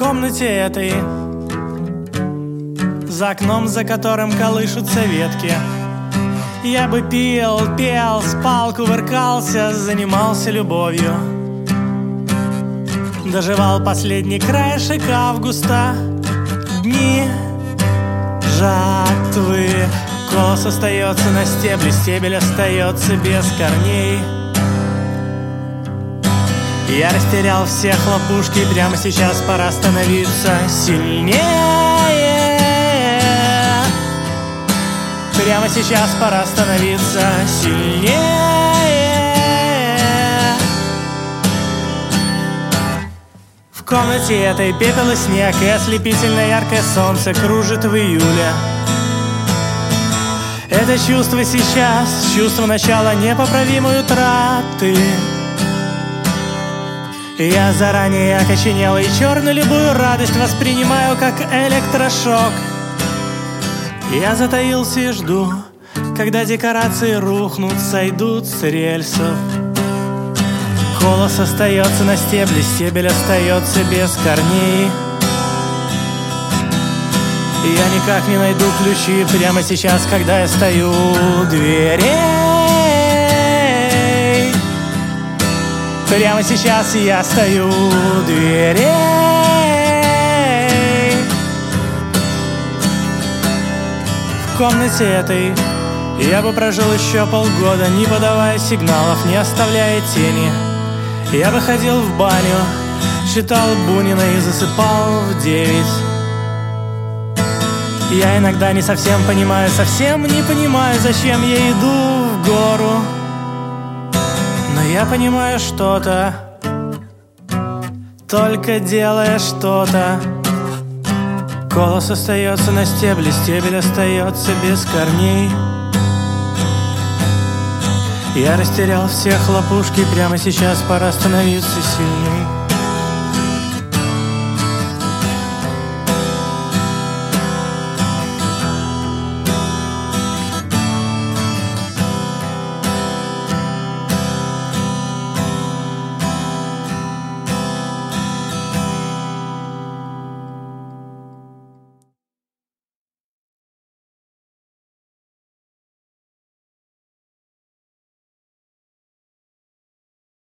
комнате этой. За окном, за которым колышутся ветки. Я бы пил, пел, спал, кувыркался, занимался любовью. Доживал последний краешек августа. Дни жатвы. Колос остается на стебле, стебель остается без корней я растерял все хлопушки, прямо сейчас пора становиться сильнее. Прямо сейчас пора становиться сильнее. В комнате этой пепел и снег и ослепительно яркое солнце кружит в июле. Это чувство сейчас, чувство начала непоправимой утраты. Я заранее окоченел и черную любую радость воспринимаю как электрошок. Я затаился и жду, когда декорации рухнут, сойдут с рельсов. Колос остается на стебле, стебель остается без корней. Я никак не найду ключи прямо сейчас, когда я стою у дверей. Прямо сейчас я стою у дверей. В комнате этой я бы прожил еще полгода Не подавая сигналов, не оставляя тени. Я бы ходил в баню, читал Бунина и засыпал в девять. Я иногда не совсем понимаю, совсем не понимаю, зачем я иду в гору я понимаю что-то. Только делая что-то. Колос остается на стебле, стебель остается без корней. Я растерял все хлопушки, прямо сейчас пора становиться сильней